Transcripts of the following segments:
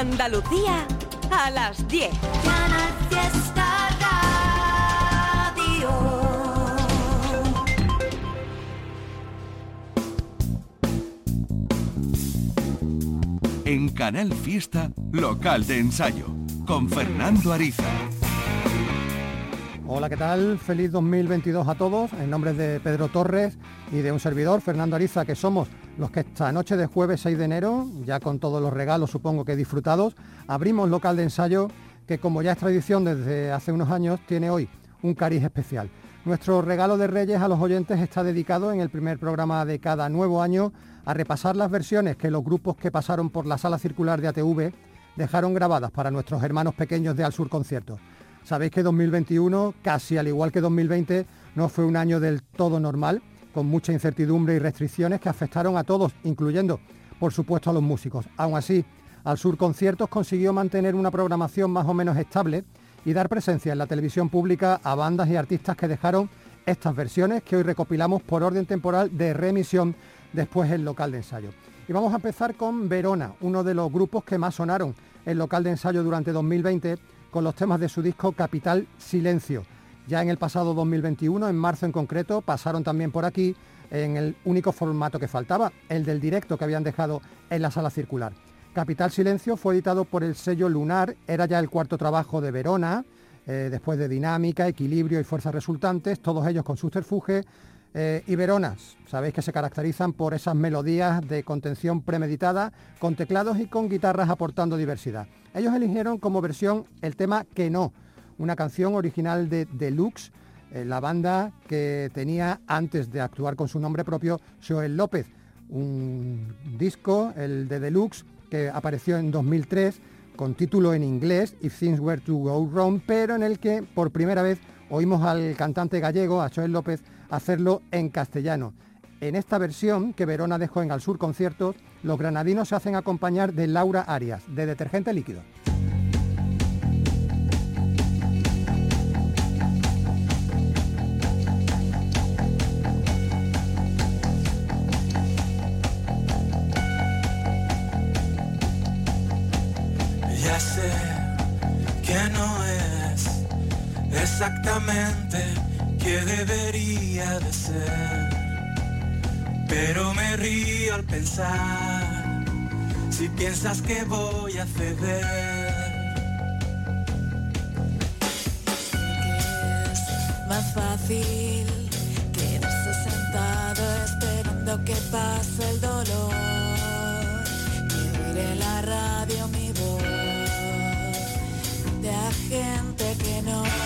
Andalucía a las 10. En Canal Fiesta, local de ensayo, con Fernando Ariza. Hola, ¿qué tal? Feliz 2022 a todos. En nombre de Pedro Torres y de un servidor, Fernando Ariza, que somos los que esta noche de jueves 6 de enero, ya con todos los regalos supongo que disfrutados, abrimos local de ensayo que como ya es tradición desde hace unos años, tiene hoy un cariz especial. Nuestro regalo de Reyes a los oyentes está dedicado en el primer programa de cada nuevo año a repasar las versiones que los grupos que pasaron por la sala circular de ATV dejaron grabadas para nuestros hermanos pequeños de Al Sur Conciertos. Sabéis que 2021, casi al igual que 2020, no fue un año del todo normal, con mucha incertidumbre y restricciones que afectaron a todos, incluyendo, por supuesto, a los músicos. Aún así, Al Sur Conciertos consiguió mantener una programación más o menos estable y dar presencia en la televisión pública a bandas y artistas que dejaron estas versiones que hoy recopilamos por orden temporal de remisión después el local de ensayo. Y vamos a empezar con Verona, uno de los grupos que más sonaron el local de ensayo durante 2020 con los temas de su disco Capital Silencio. Ya en el pasado 2021, en marzo en concreto, pasaron también por aquí en el único formato que faltaba, el del directo que habían dejado en la sala circular. Capital Silencio fue editado por el sello Lunar, era ya el cuarto trabajo de Verona, eh, después de Dinámica, Equilibrio y Fuerzas Resultantes, todos ellos con subterfuge, eh, y Veronas, sabéis que se caracterizan por esas melodías de contención premeditada, con teclados y con guitarras aportando diversidad. Ellos eligieron como versión el tema Que no, una canción original de Deluxe, eh, la banda que tenía antes de actuar con su nombre propio Joel López, un disco, el de Deluxe, que apareció en 2003 con título en inglés, If Things Were to Go Wrong, pero en el que por primera vez oímos al cantante gallego, a Joel López, hacerlo en castellano. En esta versión que Verona dejó en Al Sur Conciertos, los granadinos se hacen acompañar de Laura Arias, de Detergente Líquido. Al pensar, si piensas que voy a ceder. es más fácil quedarse sentado esperando que pase el dolor y oír la radio mi voz de gente que no.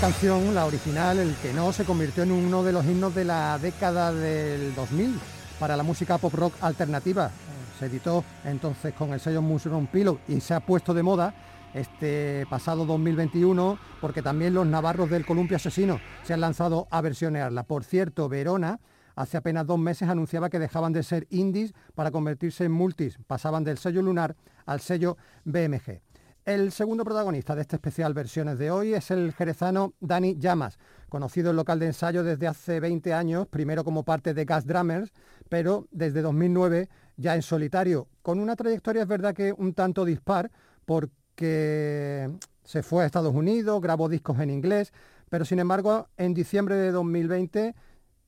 Canción, la original, el que no, se convirtió en uno de los himnos de la década del 2000 para la música pop rock alternativa. Se editó entonces con el sello Mushroom Pillow y se ha puesto de moda este pasado 2021 porque también los navarros del Columpio Asesino se han lanzado a versionearla. Por cierto, Verona hace apenas dos meses anunciaba que dejaban de ser indies para convertirse en multis, pasaban del sello lunar al sello BMG. El segundo protagonista de este especial versiones de hoy es el jerezano Dani Llamas, conocido en local de ensayo desde hace 20 años, primero como parte de Gas Drummers, pero desde 2009 ya en solitario, con una trayectoria es verdad que un tanto dispar, porque se fue a Estados Unidos, grabó discos en inglés, pero sin embargo en diciembre de 2020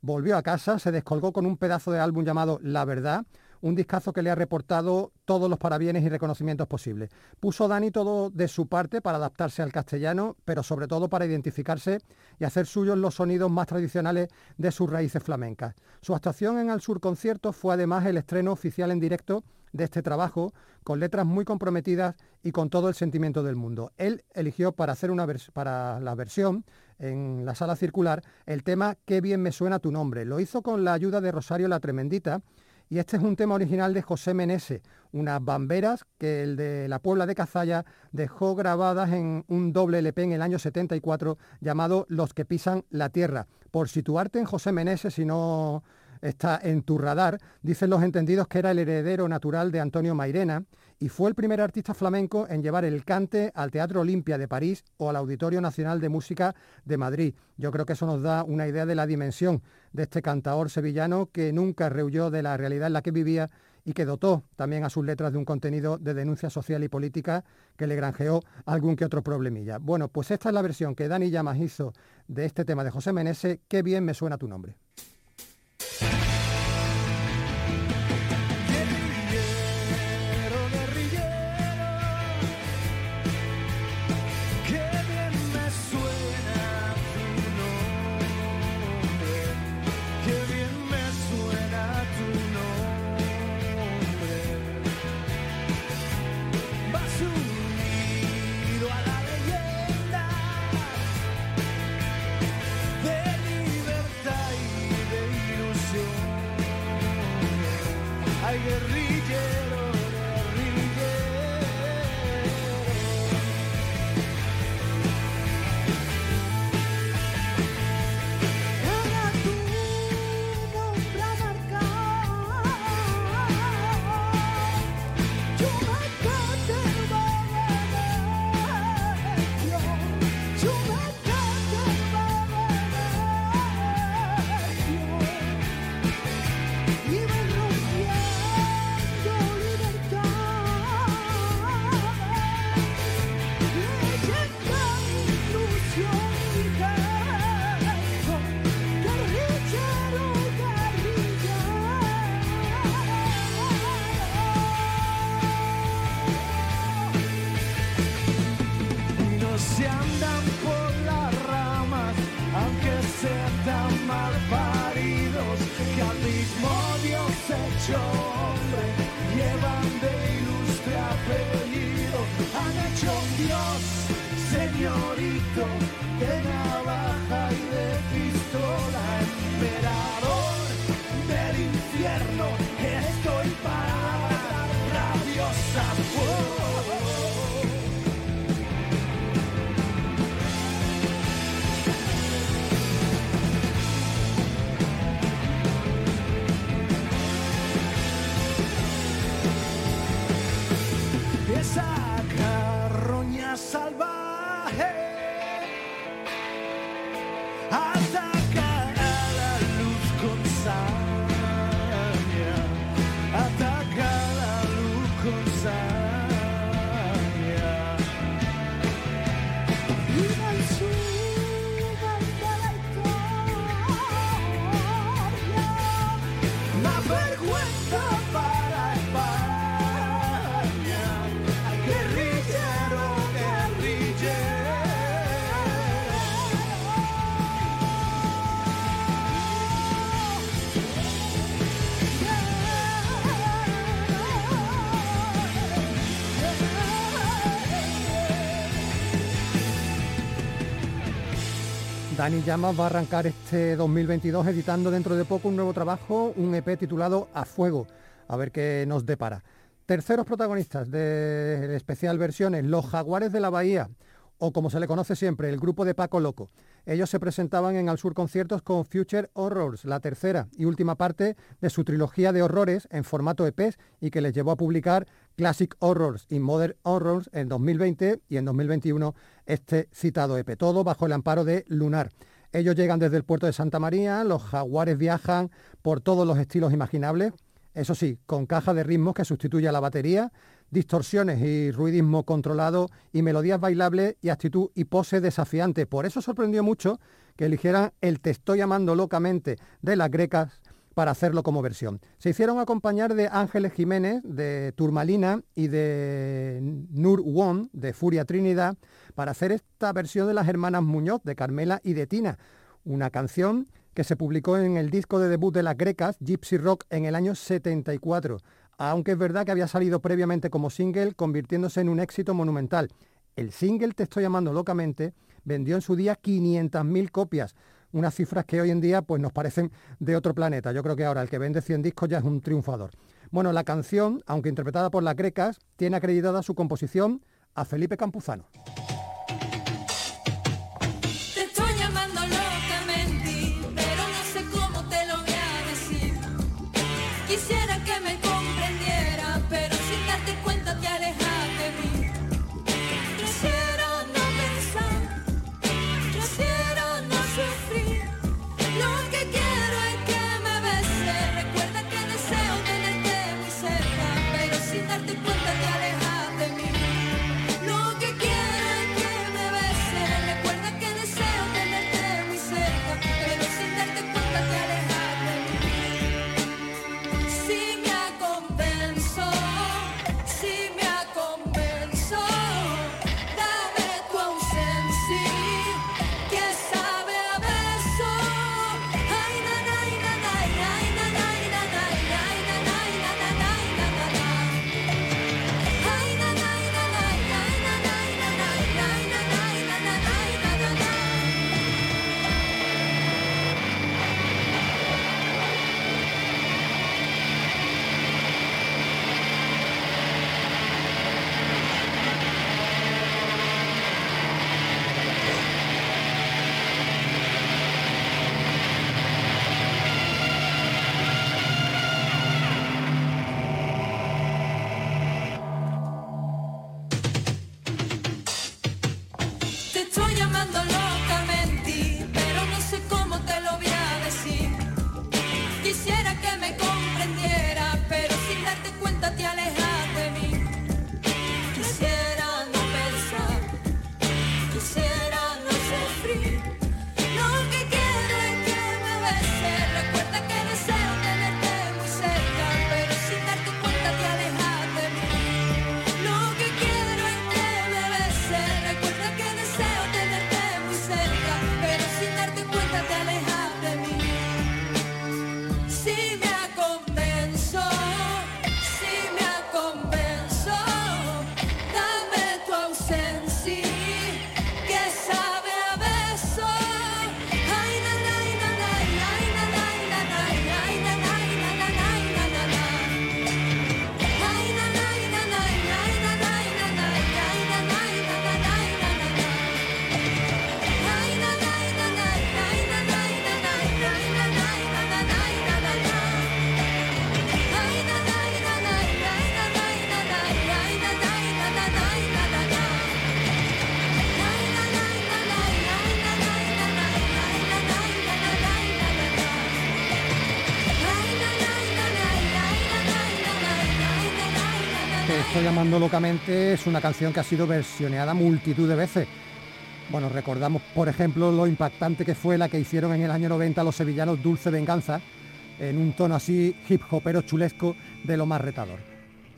volvió a casa, se descolgó con un pedazo de álbum llamado La Verdad, un discazo que le ha reportado todos los parabienes y reconocimientos posibles. Puso Dani todo de su parte para adaptarse al castellano, pero sobre todo para identificarse y hacer suyos los sonidos más tradicionales de sus raíces flamencas. Su actuación en Al Sur Concierto fue además el estreno oficial en directo de este trabajo, con letras muy comprometidas y con todo el sentimiento del mundo. Él eligió para hacer una para la versión en la sala circular el tema Qué bien me suena tu nombre. Lo hizo con la ayuda de Rosario la Tremendita y este es un tema original de José Menese, unas bamberas que el de la Puebla de Cazalla dejó grabadas en un doble LP en el año 74 llamado Los que pisan la tierra. Por situarte en José Menese, si no está en tu radar, dicen los entendidos que era el heredero natural de Antonio Mairena y fue el primer artista flamenco en llevar el cante al Teatro Olimpia de París o al Auditorio Nacional de Música de Madrid. Yo creo que eso nos da una idea de la dimensión de este cantaor sevillano que nunca rehuyó de la realidad en la que vivía y que dotó también a sus letras de un contenido de denuncia social y política que le granjeó algún que otro problemilla. Bueno, pues esta es la versión que Dani Llamas hizo de este tema de José Menese, Qué bien me suena tu nombre. Hecho hombre llevan de ilustre apellido. Han hecho un Dios, señorito, Dani Llamas va a arrancar este 2022 editando dentro de poco un nuevo trabajo, un EP titulado A Fuego. A ver qué nos depara. Terceros protagonistas del especial versiones, los Jaguares de la Bahía, o como se le conoce siempre, el grupo de Paco Loco. Ellos se presentaban en Al Sur Conciertos con Future Horrors, la tercera y última parte de su trilogía de horrores en formato EP y que les llevó a publicar Classic Horrors y Modern Horrors en 2020 y en 2021 este citado EP, todo bajo el amparo de Lunar. Ellos llegan desde el puerto de Santa María, los jaguares viajan por todos los estilos imaginables, eso sí, con caja de ritmos que sustituye a la batería, distorsiones y ruidismo controlado y melodías bailables y actitud y pose desafiante. Por eso sorprendió mucho que eligieran el Te estoy amando locamente de las grecas para hacerlo como versión. Se hicieron acompañar de Ángeles Jiménez, de Turmalina y de Nur Won, de Furia Trinidad, para hacer esta versión de las hermanas Muñoz, de Carmela y de Tina, una canción que se publicó en el disco de debut de las grecas, Gypsy Rock, en el año 74 aunque es verdad que había salido previamente como single, convirtiéndose en un éxito monumental. El single Te estoy llamando locamente vendió en su día 500.000 copias, unas cifras que hoy en día pues, nos parecen de otro planeta. Yo creo que ahora el que vende 100 discos ya es un triunfador. Bueno, la canción, aunque interpretada por las grecas, tiene acreditada su composición a Felipe Campuzano. Llamando locamente es una canción que ha sido versioneada multitud de veces. Bueno, recordamos, por ejemplo, lo impactante que fue la que hicieron en el año 90 los sevillanos Dulce Venganza, en un tono así hip hopero chulesco de lo más retador.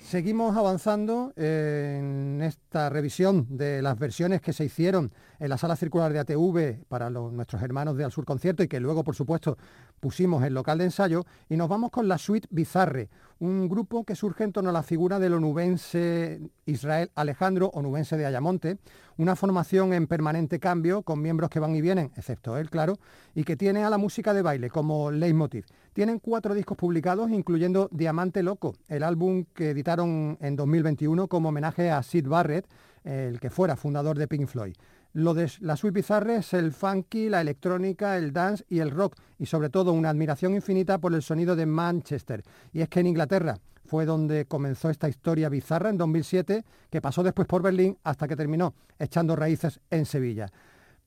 Seguimos avanzando en esta revisión de las versiones que se hicieron en la sala circular de ATV para nuestros hermanos de Al Sur Concierto y que luego, por supuesto, pusimos en local de ensayo y nos vamos con la suite Bizarre, un grupo que surge en torno a la figura del onubense Israel Alejandro, onubense de Ayamonte, una formación en permanente cambio, con miembros que van y vienen, excepto él, claro, y que tiene a la música de baile como leitmotiv. Tienen cuatro discos publicados, incluyendo Diamante Loco, el álbum que editaron en 2021 como homenaje a Sid Barrett, el que fuera fundador de Pink Floyd. Lo de la Sweet Bizarre es el funky, la electrónica, el dance y el rock, y sobre todo una admiración infinita por el sonido de Manchester. Y es que en Inglaterra fue donde comenzó esta historia bizarra en 2007, que pasó después por Berlín hasta que terminó echando raíces en Sevilla.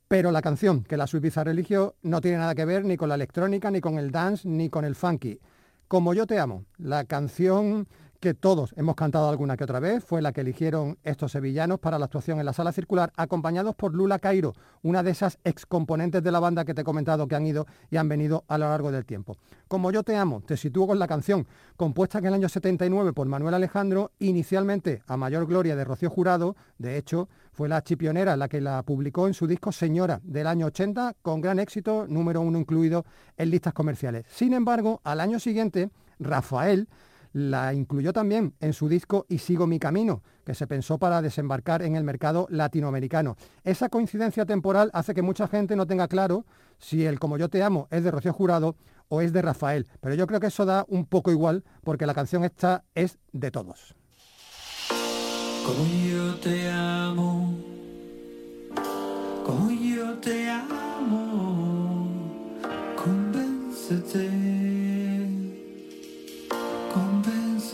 Pero la canción que la Sweet Bizarre eligió no tiene nada que ver ni con la electrónica, ni con el dance, ni con el funky. Como yo te amo, la canción que todos hemos cantado alguna que otra vez, fue la que eligieron estos sevillanos para la actuación en la sala circular, acompañados por Lula Cairo, una de esas excomponentes de la banda que te he comentado que han ido y han venido a lo largo del tiempo. Como yo te amo, te sitúo con la canción, compuesta en el año 79 por Manuel Alejandro, inicialmente a mayor gloria de Rocío Jurado, de hecho, fue la chipionera la que la publicó en su disco Señora del año 80, con gran éxito, número uno incluido en listas comerciales. Sin embargo, al año siguiente, Rafael la incluyó también en su disco Y sigo mi camino, que se pensó para desembarcar en el mercado latinoamericano. Esa coincidencia temporal hace que mucha gente no tenga claro si el Como yo te amo es de Rocío Jurado o es de Rafael, pero yo creo que eso da un poco igual porque la canción esta es de todos.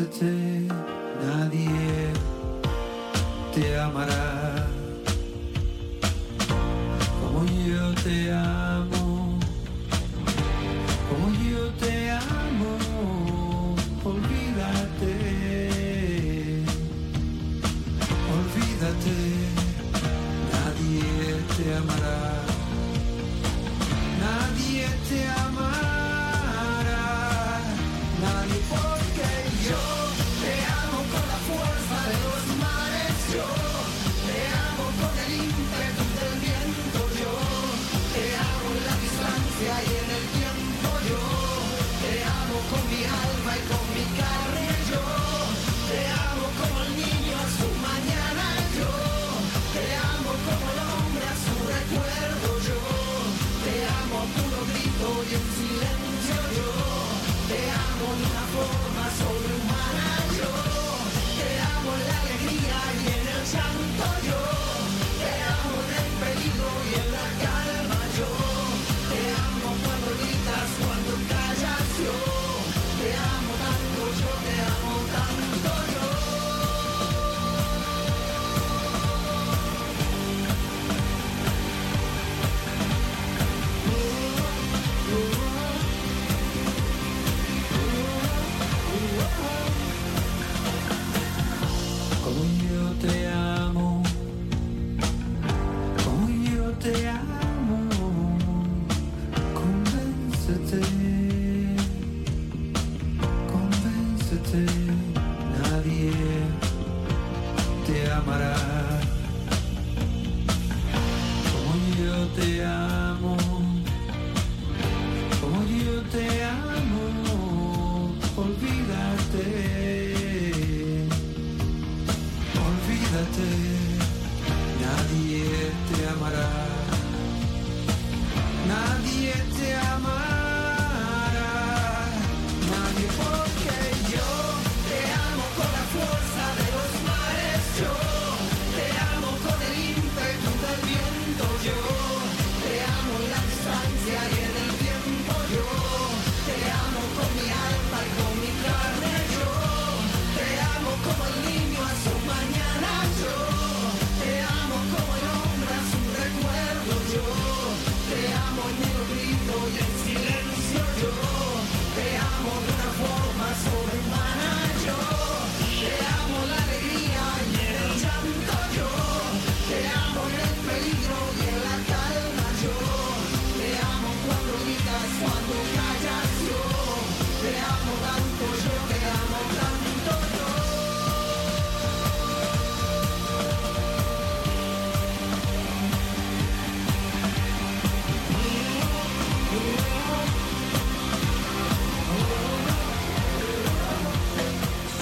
Convéncete, nadie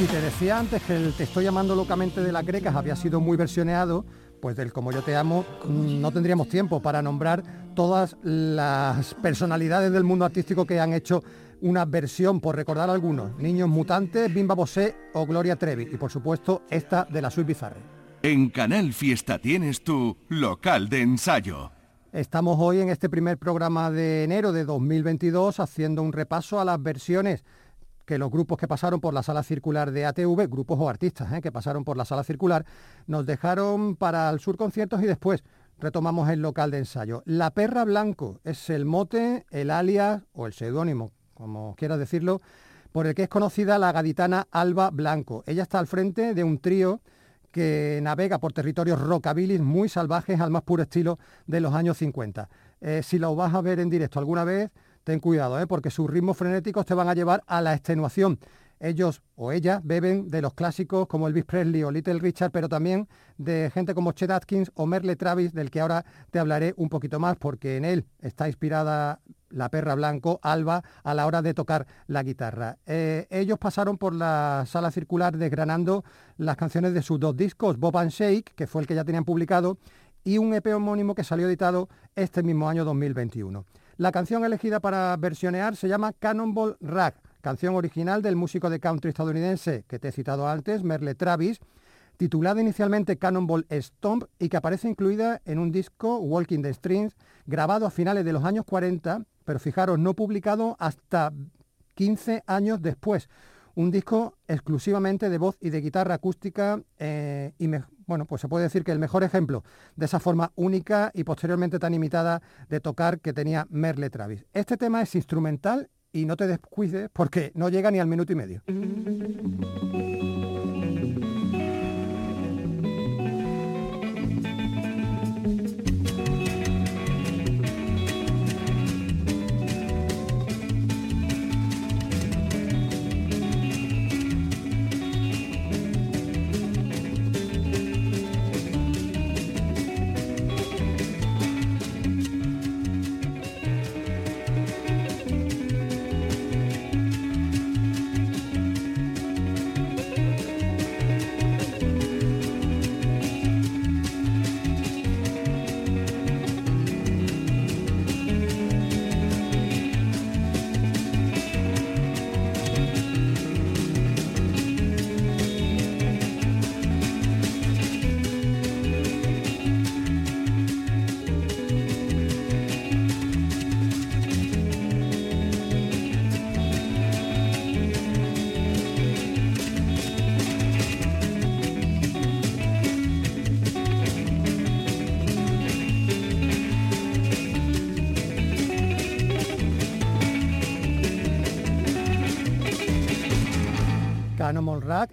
te decía antes que el Te estoy llamando locamente de las grecas había sido muy versioneado, pues del Como yo te amo mm, no tendríamos tiempo para nombrar todas las personalidades del mundo artístico que han hecho una versión, por recordar algunos, Niños Mutantes, Bimba Bosé o Gloria Trevi, y por supuesto esta de la Suite Bizarre. En Canal Fiesta tienes tu local de ensayo. Estamos hoy en este primer programa de enero de 2022 haciendo un repaso a las versiones que los grupos que pasaron por la sala circular de ATV, grupos o artistas ¿eh? que pasaron por la sala circular, nos dejaron para el sur conciertos y después retomamos el local de ensayo. La Perra Blanco es el mote, el alias o el seudónimo, como quieras decirlo, por el que es conocida la gaditana Alba Blanco. Ella está al frente de un trío que navega por territorios rockabilis muy salvajes al más puro estilo de los años 50. Eh, si lo vas a ver en directo alguna vez, ten cuidado, ¿eh? porque sus ritmos frenéticos te van a llevar a la extenuación. Ellos o ellas beben de los clásicos como Elvis Presley o Little Richard, pero también de gente como Chet Atkins o Merle Travis, del que ahora te hablaré un poquito más, porque en él está inspirada la perra blanco, Alba, a la hora de tocar la guitarra. Eh, ellos pasaron por la sala circular desgranando las canciones de sus dos discos, Bob and Shake, que fue el que ya tenían publicado, y un EP homónimo que salió editado este mismo año 2021. La canción elegida para versionear se llama Cannonball Rag, canción original del músico de country estadounidense que te he citado antes, Merle Travis, titulada inicialmente Cannonball Stomp y que aparece incluida en un disco, Walking the Strings, grabado a finales de los años 40, pero fijaros, no publicado hasta 15 años después. Un disco exclusivamente de voz y de guitarra acústica eh, y bueno, pues se puede decir que el mejor ejemplo de esa forma única y posteriormente tan imitada de tocar que tenía Merle Travis. Este tema es instrumental y no te descuides porque no llega ni al minuto y medio.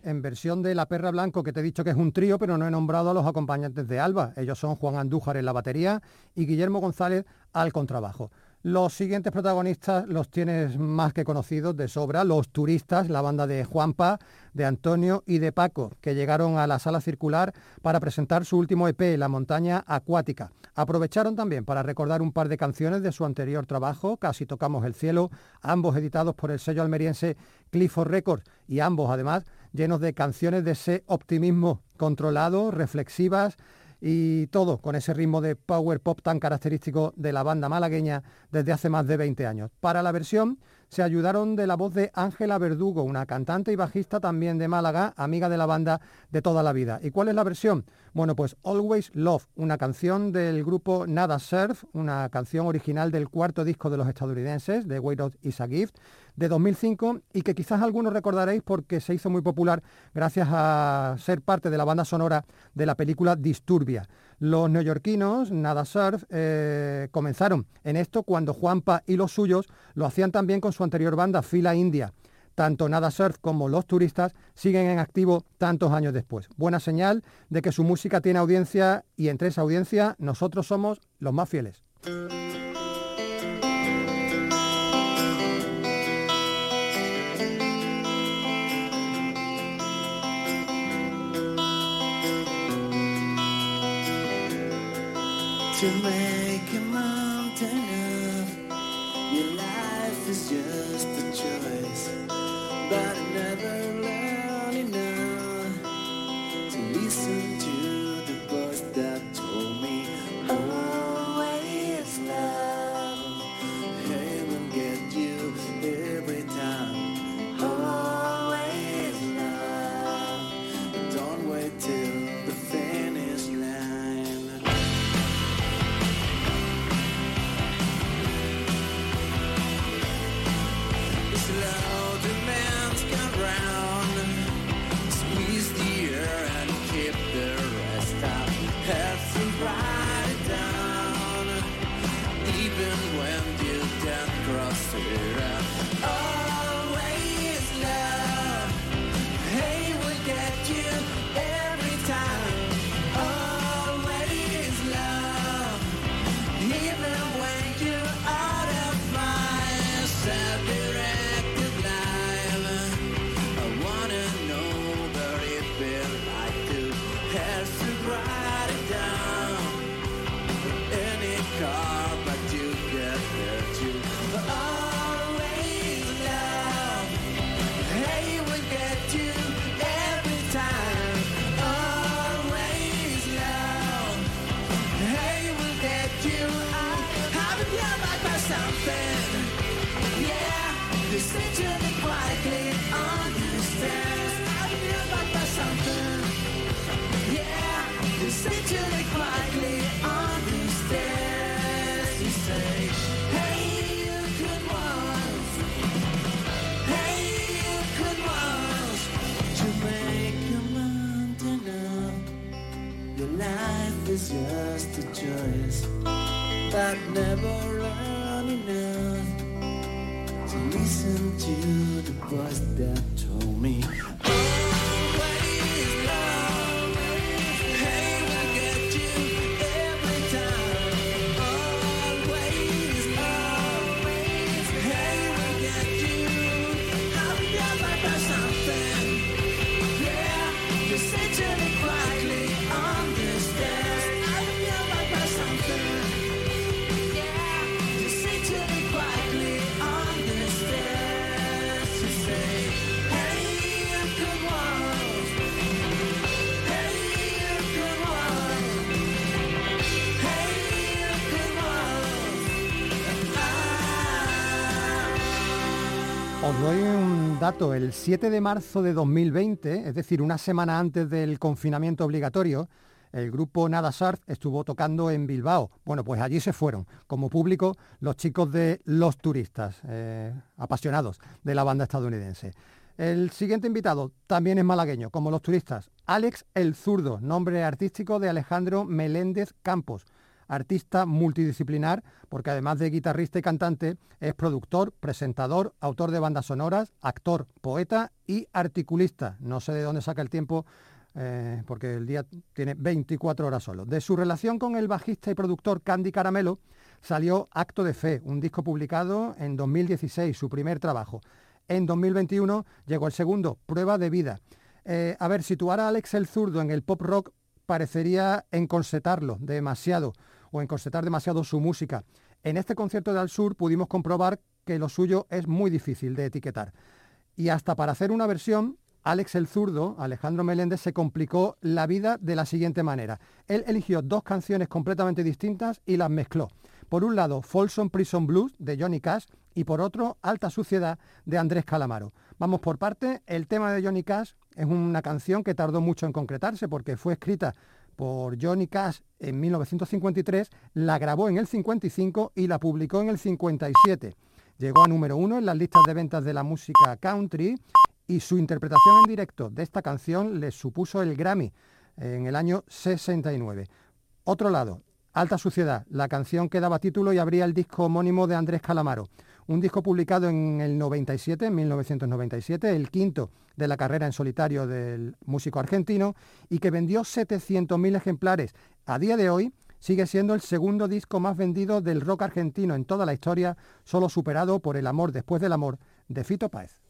En versión de La Perra Blanco, que te he dicho que es un trío, pero no he nombrado a los acompañantes de Alba. Ellos son Juan Andújar en la batería y Guillermo González al contrabajo. Los siguientes protagonistas los tienes más que conocidos de sobra, los turistas, la banda de Juanpa, de Antonio y de Paco, que llegaron a la sala circular para presentar su último EP, La montaña acuática. Aprovecharon también para recordar un par de canciones de su anterior trabajo, Casi tocamos el cielo, ambos editados por el sello almeriense Clifford Records y ambos además llenos de canciones de ese optimismo controlado, reflexivas, y todo con ese ritmo de power pop tan característico de la banda malagueña desde hace más de 20 años. Para la versión se ayudaron de la voz de Ángela Verdugo, una cantante y bajista también de Málaga, amiga de la banda de toda la vida. ¿Y cuál es la versión? Bueno, pues Always Love, una canción del grupo Nada Surf, una canción original del cuarto disco de los estadounidenses, de Way Out Is a Gift, de 2005 y que quizás algunos recordaréis porque se hizo muy popular gracias a ser parte de la banda sonora de la película Disturbia. Los neoyorquinos, Nada Surf, eh, comenzaron en esto cuando Juanpa y los suyos lo hacían también con su anterior banda, Fila India. Tanto Nada Surf como los turistas siguen en activo tantos años después. Buena señal de que su música tiene audiencia y entre esa audiencia nosotros somos los más fieles. To make el 7 de marzo de 2020, es decir, una semana antes del confinamiento obligatorio, el grupo Nada Surf estuvo tocando en Bilbao. Bueno, pues allí se fueron, como público, los chicos de Los Turistas, eh, apasionados de la banda estadounidense. El siguiente invitado también es malagueño, como los turistas. Alex El Zurdo, nombre artístico de Alejandro Meléndez Campos artista multidisciplinar, porque además de guitarrista y cantante, es productor, presentador, autor de bandas sonoras, actor, poeta y articulista. No sé de dónde saca el tiempo, eh, porque el día tiene 24 horas solo. De su relación con el bajista y productor Candy Caramelo salió Acto de Fe, un disco publicado en 2016, su primer trabajo. En 2021 llegó el segundo, Prueba de Vida. Eh, a ver, situar a Alex el Zurdo en el pop rock parecería encorsetarlo demasiado o encorsetar demasiado su música. En este concierto de Al Sur pudimos comprobar que lo suyo es muy difícil de etiquetar. Y hasta para hacer una versión, Alex el Zurdo, Alejandro Meléndez, se complicó la vida de la siguiente manera. Él eligió dos canciones completamente distintas y las mezcló. Por un lado, Folsom Prison Blues de Johnny Cash y por otro, Alta Suciedad de Andrés Calamaro. Vamos por parte, el tema de Johnny Cash es una canción que tardó mucho en concretarse porque fue escrita por Johnny Cash en 1953, la grabó en el 55 y la publicó en el 57. Llegó a número uno en las listas de ventas de la música country y su interpretación en directo de esta canción le supuso el Grammy en el año 69. Otro lado, Alta Suciedad, la canción que daba título y abría el disco homónimo de Andrés Calamaro. Un disco publicado en el 97, en 1997, el quinto de la carrera en solitario del músico argentino y que vendió 700.000 ejemplares. A día de hoy sigue siendo el segundo disco más vendido del rock argentino en toda la historia, solo superado por El amor después del amor de Fito Páez.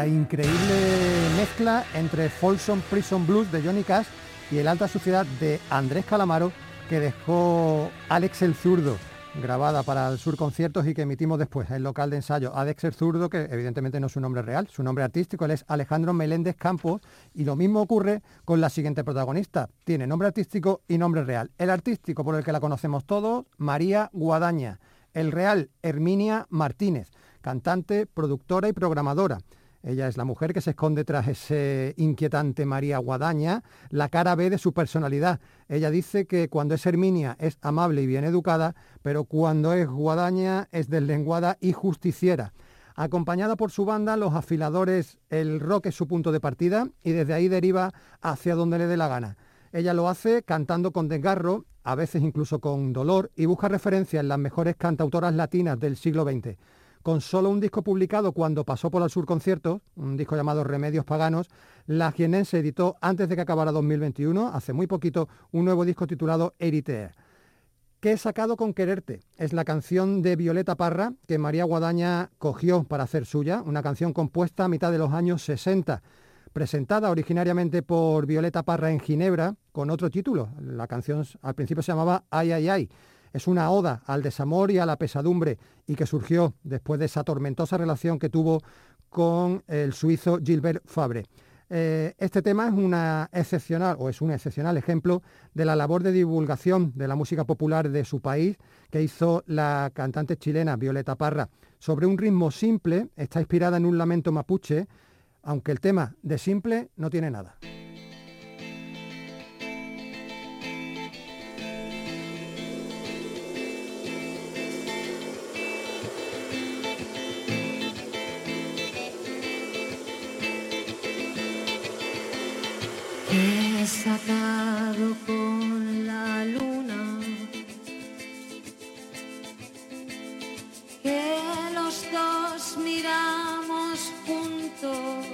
Esta increíble mezcla entre Folsom Prison Blues de Johnny Cash y el Alta Suciedad de Andrés Calamaro que dejó Alex el Zurdo, grabada para el Sur Conciertos y que emitimos después en local de ensayo. Alex el Zurdo, que evidentemente no es su nombre real, su nombre artístico, es Alejandro Meléndez Campos y lo mismo ocurre con la siguiente protagonista. Tiene nombre artístico y nombre real. El artístico por el que la conocemos todos, María Guadaña. El real, Herminia Martínez cantante, productora y programadora. Ella es la mujer que se esconde tras ese inquietante María Guadaña, la cara B de su personalidad. Ella dice que cuando es Herminia es amable y bien educada, pero cuando es Guadaña es deslenguada y justiciera. Acompañada por su banda, los afiladores, el rock es su punto de partida y desde ahí deriva hacia donde le dé la gana. Ella lo hace cantando con desgarro, a veces incluso con dolor, y busca referencia en las mejores cantautoras latinas del siglo XX con solo un disco publicado cuando pasó por el Sur Conciertos, un disco llamado Remedios Paganos, la jienense editó antes de que acabara 2021, hace muy poquito, un nuevo disco titulado Eritea. ¿Qué he sacado con quererte? Es la canción de Violeta Parra que María Guadaña cogió para hacer suya, una canción compuesta a mitad de los años 60, presentada originariamente por Violeta Parra en Ginebra con otro título. La canción al principio se llamaba Ay, ay, ay. Es una oda al desamor y a la pesadumbre y que surgió después de esa tormentosa relación que tuvo con el suizo Gilbert Fabre. Eh, este tema es una excepcional o es un excepcional ejemplo de la labor de divulgación de la música popular de su país que hizo la cantante chilena Violeta Parra. Sobre un ritmo simple, está inspirada en un lamento mapuche, aunque el tema de simple no tiene nada. Con la luna. Que los dos miramos juntos.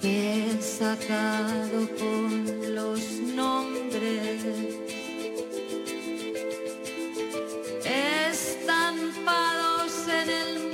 Que es sacado con los nombres. Estampados en el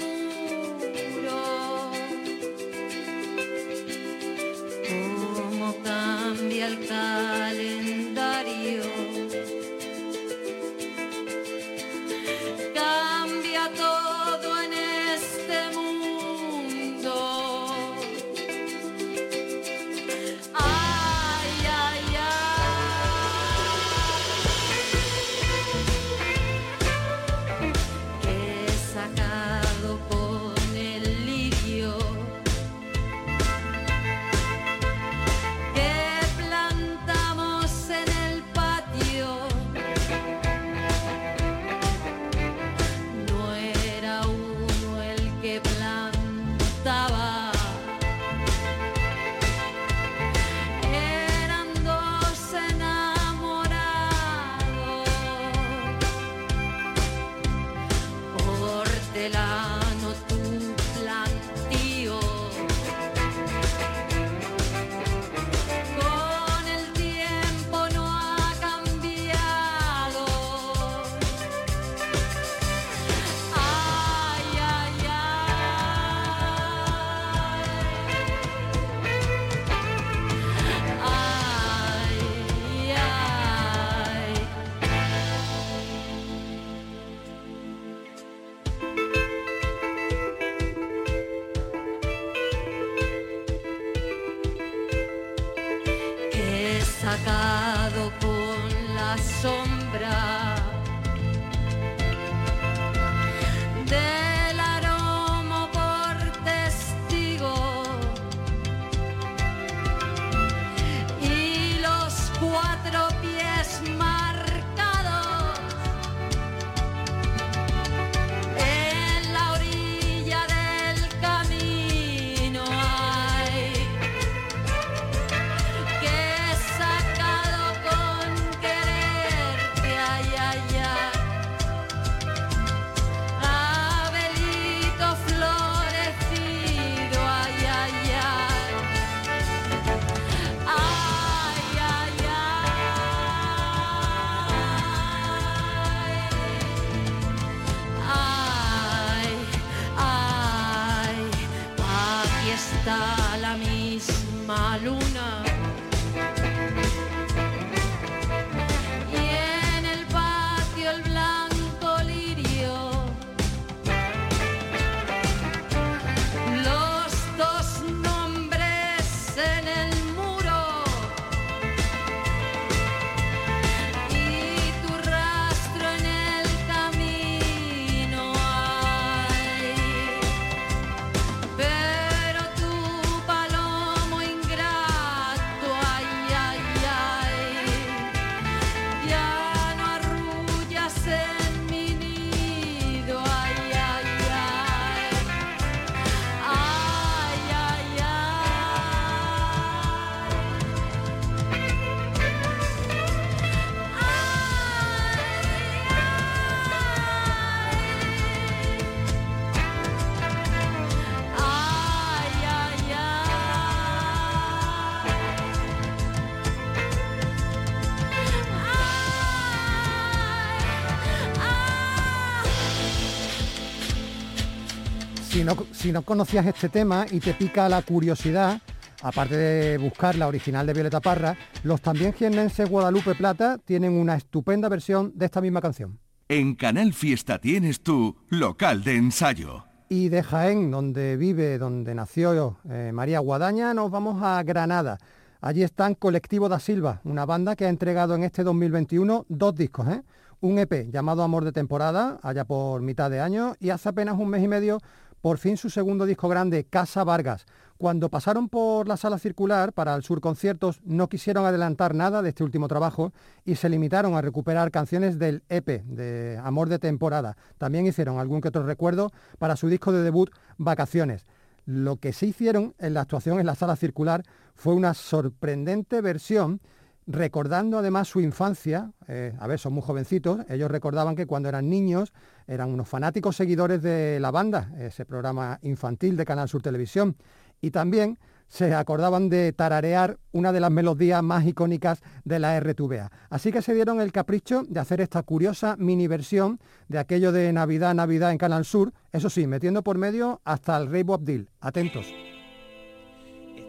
Si no, conocías este tema y te pica la curiosidad, aparte de buscar la original de Violeta Parra, los también jiennenses Guadalupe Plata tienen una estupenda versión de esta misma canción. En Canal Fiesta tienes tu local de ensayo. Y de Jaén, donde vive, donde nació eh, María Guadaña, nos vamos a Granada. Allí están Colectivo da Silva, una banda que ha entregado en este 2021 dos discos, ¿eh? un EP llamado Amor de Temporada, allá por mitad de año, y hace apenas un mes y medio, por fin su segundo disco grande, Casa Vargas. Cuando pasaron por la sala circular para el Sur Conciertos, no quisieron adelantar nada de este último trabajo y se limitaron a recuperar canciones del EP, de Amor de Temporada. También hicieron algún que otro recuerdo para su disco de debut, Vacaciones. Lo que sí hicieron en la actuación en la sala circular fue una sorprendente versión recordando además su infancia, eh, a ver, son muy jovencitos, ellos recordaban que cuando eran niños eran unos fanáticos seguidores de la banda, ese programa infantil de Canal Sur Televisión, y también se acordaban de tararear una de las melodías más icónicas de la RTVA. Así que se dieron el capricho de hacer esta curiosa mini versión de aquello de Navidad, Navidad en Canal Sur, eso sí, metiendo por medio hasta el Rey Bob Dylan. Atentos.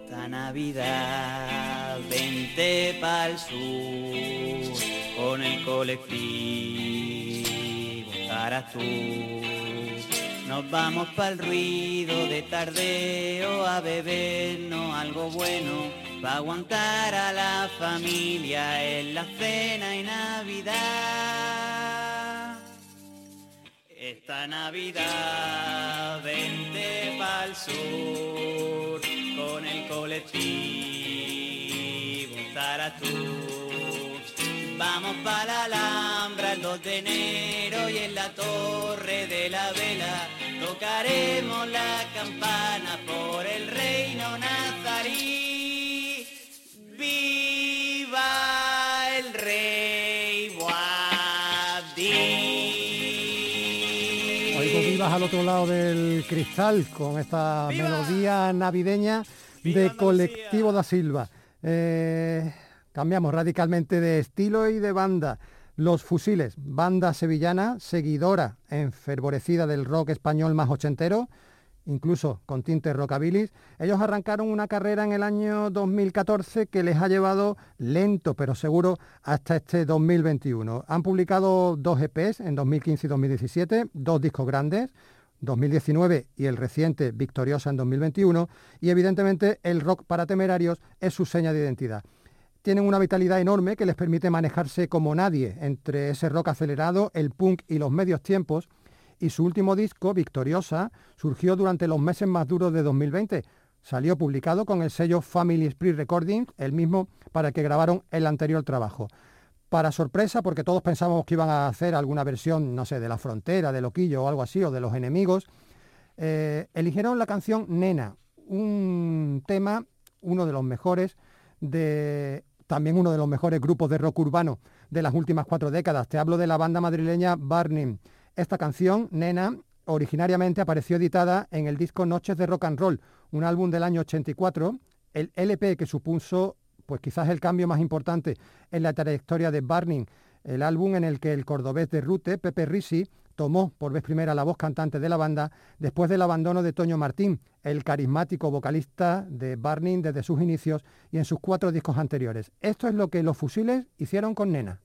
Esta Navidad vente pa'l sur con el colectivo estarás tú. Nos vamos pa'l ruido de tardeo a bebernos algo bueno pa' aguantar a la familia en la cena y Navidad. Esta Navidad vente pa'l sur con el colectivo estarás tú. Vamos para la Alhambra el 2 de enero y en la Torre de la Vela tocaremos la campana por el reino nazarí. ¡Viva el rey Boabdil! Oigo vivas al otro lado del cristal con esta ¡Viva! melodía navideña ¡Viva de! Colectivo da Silva. Eh, cambiamos radicalmente de estilo y de banda. Los Fusiles, banda sevillana, seguidora, enfervorecida del rock español más ochentero, incluso con tintes rockabilis. Ellos arrancaron una carrera en el año 2014 que les ha llevado lento pero seguro hasta este 2021. Han publicado dos EPs en 2015 y 2017, dos discos grandes, 2019 y el reciente Victoriosa en 2021, y evidentemente el rock para temerarios es su seña de identidad. Tienen una vitalidad enorme que les permite manejarse como nadie entre ese rock acelerado, el punk y los medios tiempos, y su último disco, Victoriosa, surgió durante los meses más duros de 2020. Salió publicado con el sello Family Spirit Recordings, el mismo para el que grabaron el anterior trabajo. Para sorpresa, porque todos pensábamos que iban a hacer alguna versión, no sé, de La Frontera, de Loquillo o algo así, o de Los Enemigos, eh, eligieron la canción Nena, un tema, uno de los mejores, de también uno de los mejores grupos de rock urbano de las últimas cuatro décadas. Te hablo de la banda madrileña Barney. Esta canción, Nena, originariamente apareció editada en el disco Noches de Rock and Roll, un álbum del año 84, el LP que supuso pues quizás el cambio más importante en la trayectoria de Barney, el álbum en el que el cordobés de Rute, Pepe Risi, tomó por vez primera la voz cantante de la banda después del abandono de Toño Martín, el carismático vocalista de Barney desde sus inicios y en sus cuatro discos anteriores. Esto es lo que los fusiles hicieron con Nena.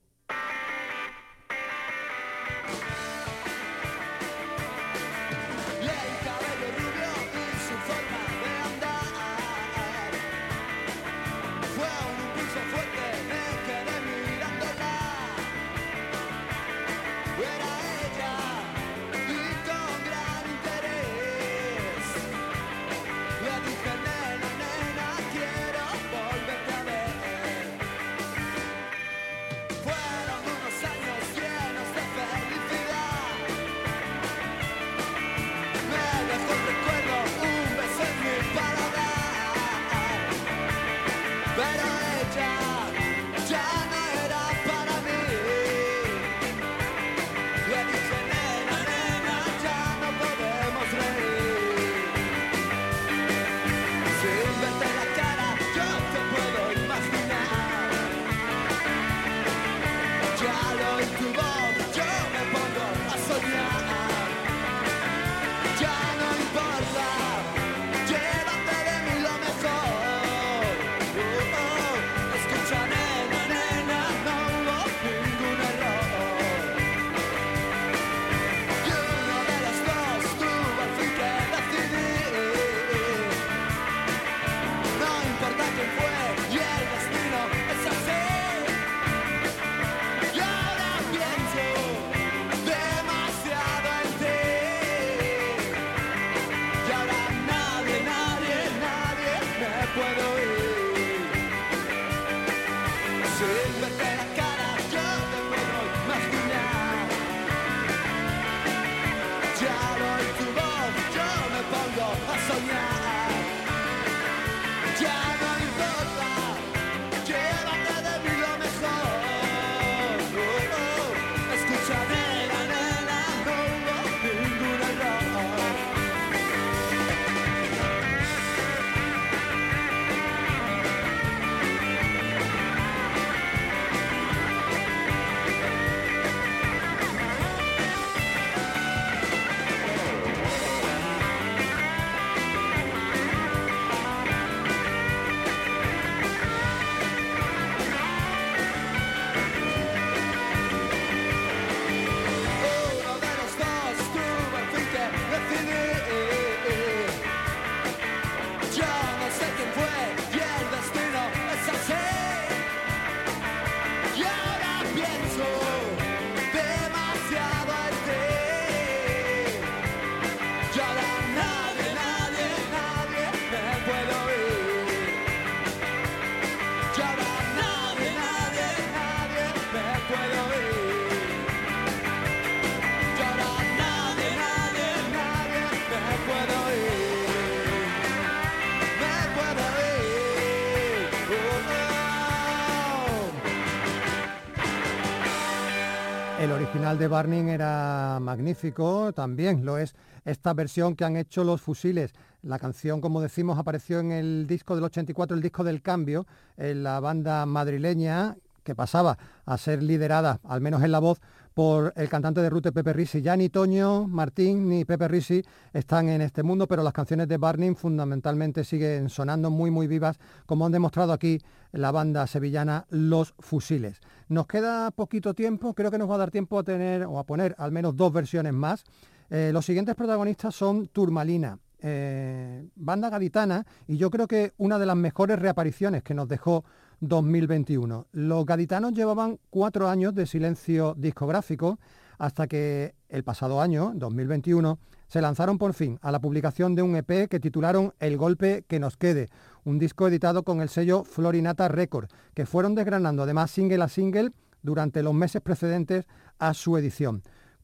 De Barney era magnífico, también lo es esta versión que han hecho los fusiles. La canción, como decimos, apareció en el disco del 84, el disco del cambio, en la banda madrileña que pasaba a ser liderada, al menos en la voz, por el cantante de Rute Pepe Risi. Ya ni Toño Martín ni Pepe Risi están en este mundo, pero las canciones de Barney fundamentalmente siguen sonando muy muy vivas, como han demostrado aquí la banda sevillana Los Fusiles. Nos queda poquito tiempo, creo que nos va a dar tiempo a tener o a poner al menos dos versiones más. Eh, los siguientes protagonistas son Turmalina, eh, banda gaditana, y yo creo que una de las mejores reapariciones que nos dejó 2021. Los gaditanos llevaban cuatro años de silencio discográfico hasta que el pasado año, 2021, se lanzaron por fin a la publicación de un EP que titularon El golpe que nos quede, un disco editado con el sello Florinata Record, que fueron desgranando además single a single durante los meses precedentes a su edición.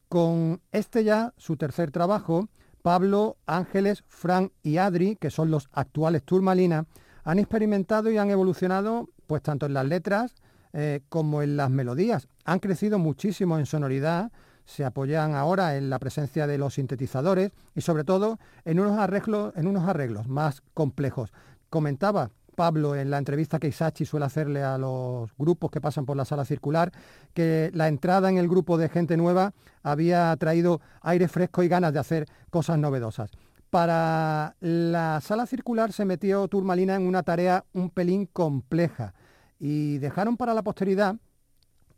Con este ya, su tercer trabajo, Pablo, Ángeles, Fran y Adri, que son los actuales Turmalina, han experimentado y han evolucionado pues tanto en las letras eh, como en las melodías. Han crecido muchísimo en sonoridad, se apoyan ahora en la presencia de los sintetizadores y sobre todo en unos arreglos, en unos arreglos más complejos. Comentaba Pablo en la entrevista que Isachi suele hacerle a los grupos que pasan por la sala circular, que la entrada en el grupo de gente nueva había traído aire fresco y ganas de hacer cosas novedosas. Para la sala circular se metió Turmalina en una tarea un pelín compleja y dejaron para la posteridad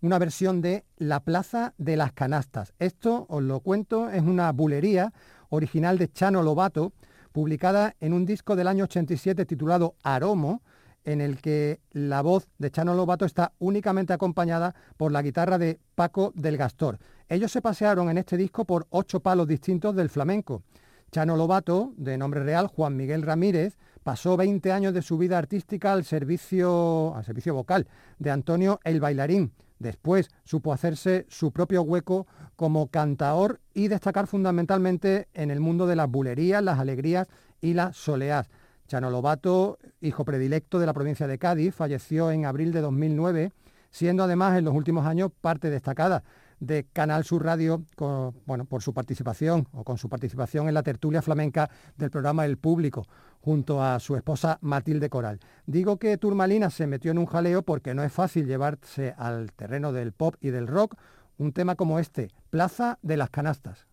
una versión de La Plaza de las Canastas. Esto, os lo cuento, es una bulería original de Chano Lobato, publicada en un disco del año 87 titulado Aromo, en el que la voz de Chano Lobato está únicamente acompañada por la guitarra de Paco del Gastor. Ellos se pasearon en este disco por ocho palos distintos del flamenco. Chano Lobato, de nombre real Juan Miguel Ramírez, pasó 20 años de su vida artística al servicio, al servicio vocal de Antonio el Bailarín. Después supo hacerse su propio hueco como cantaor y destacar fundamentalmente en el mundo de las bulerías, las alegrías y las soleás. Chano Lobato, hijo predilecto de la provincia de Cádiz, falleció en abril de 2009, siendo además en los últimos años parte destacada de Canal Sur Radio con, bueno, por su participación o con su participación en la tertulia flamenca del programa El Público junto a su esposa Matilde Coral. Digo que Turmalina se metió en un jaleo porque no es fácil llevarse al terreno del pop y del rock un tema como este, Plaza de las Canastas.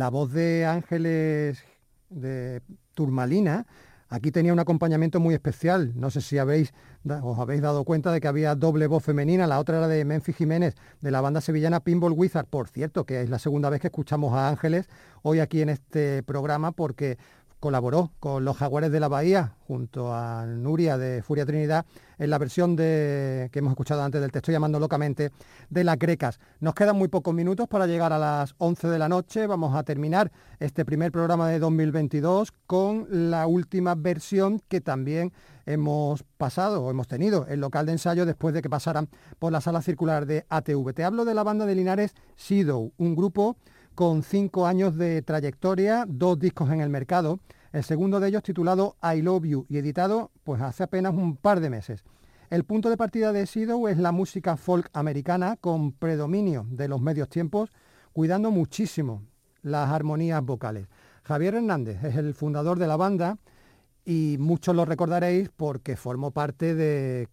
La voz de Ángeles de Turmalina, aquí tenía un acompañamiento muy especial. No sé si habéis, os habéis dado cuenta de que había doble voz femenina. La otra era de Memphis Jiménez, de la banda sevillana Pinball Wizard. Por cierto, que es la segunda vez que escuchamos a Ángeles hoy aquí en este programa porque colaboró con los Jaguares de la Bahía junto a Nuria de Furia Trinidad en la versión de, que hemos escuchado antes del Te estoy llamando locamente de las grecas. Nos quedan muy pocos minutos para llegar a las 11 de la noche. Vamos a terminar este primer programa de 2022 con la última versión que también hemos pasado o hemos tenido el local de ensayo después de que pasaran por la sala circular de ATV. Te hablo de la banda de Linares Sido, un grupo con cinco años de trayectoria, dos discos en el mercado, el segundo de ellos titulado I Love You y editado pues hace apenas un par de meses. El punto de partida de Sido es la música folk americana con predominio de los medios tiempos, cuidando muchísimo las armonías vocales. Javier Hernández es el fundador de la banda y muchos lo recordaréis porque formó parte de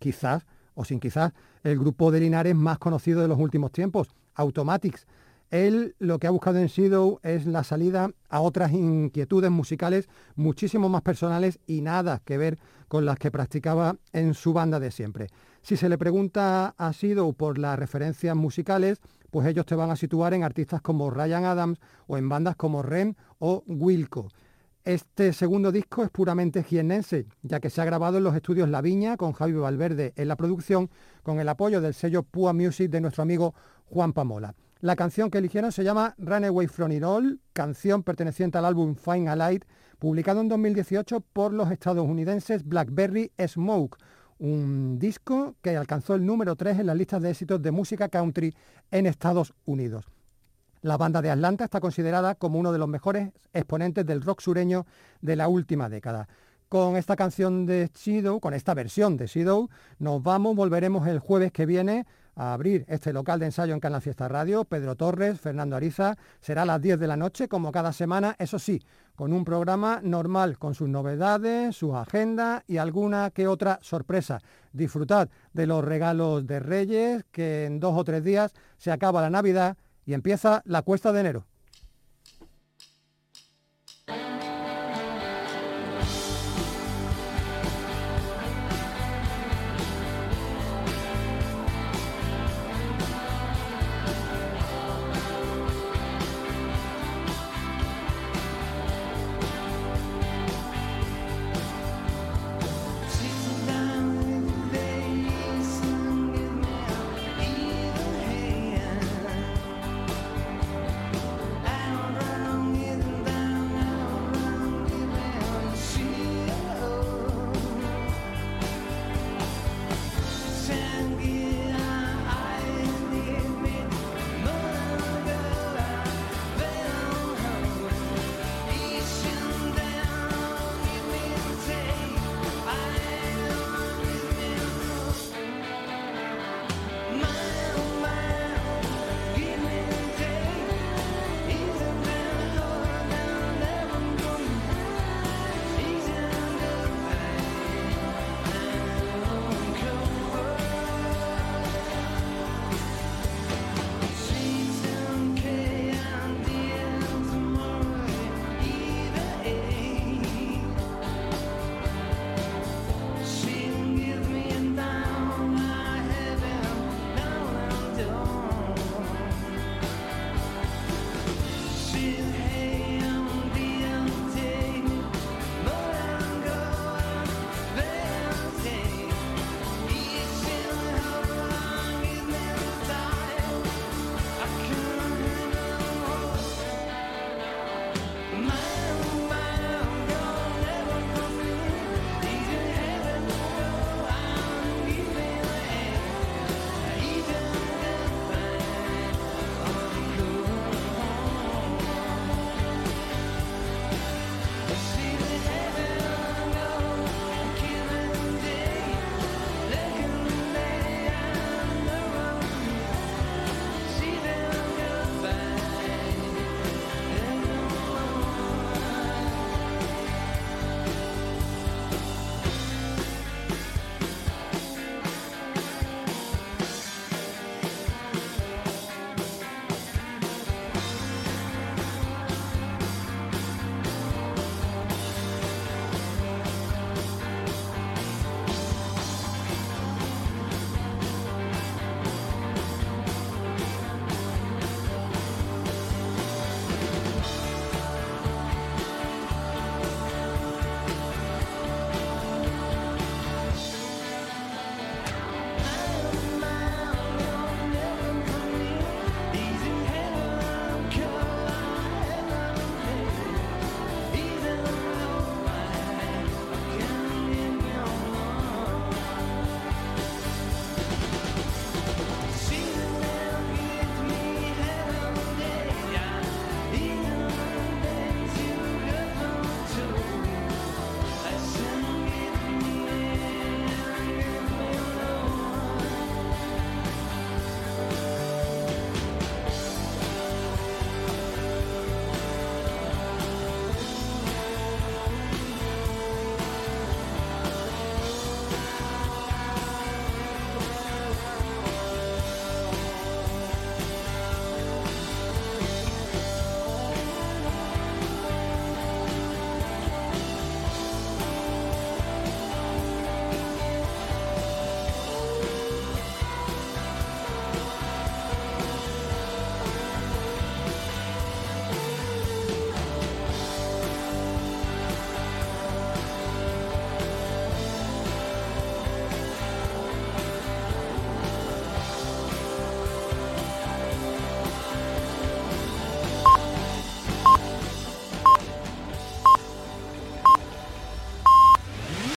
quizás o sin quizás el grupo de Linares más conocido de los últimos tiempos, Automatics. Él lo que ha buscado en Sido es la salida a otras inquietudes musicales muchísimo más personales y nada que ver con las que practicaba en su banda de siempre. Si se le pregunta a Sido por las referencias musicales, pues ellos te van a situar en artistas como Ryan Adams o en bandas como Rem o Wilco. Este segundo disco es puramente jiennense, ya que se ha grabado en los estudios La Viña con Javi Valverde en la producción, con el apoyo del sello Pua Music de nuestro amigo Juan Pamola. La canción que eligieron se llama Runaway From It All, canción perteneciente al álbum Fine Alight, publicado en 2018 por los estadounidenses Blackberry Smoke, un disco que alcanzó el número 3 en las listas de éxitos de música country en Estados Unidos. La banda de Atlanta está considerada como uno de los mejores exponentes del rock sureño de la última década. Con esta canción de Sido, con esta versión de Sido, nos vamos, volveremos el jueves que viene a abrir este local de ensayo en Canal Fiesta Radio. Pedro Torres, Fernando Ariza, será a las 10 de la noche, como cada semana, eso sí, con un programa normal, con sus novedades, sus agendas y alguna que otra sorpresa. Disfrutad de los regalos de Reyes, que en dos o tres días se acaba la Navidad y empieza la cuesta de enero.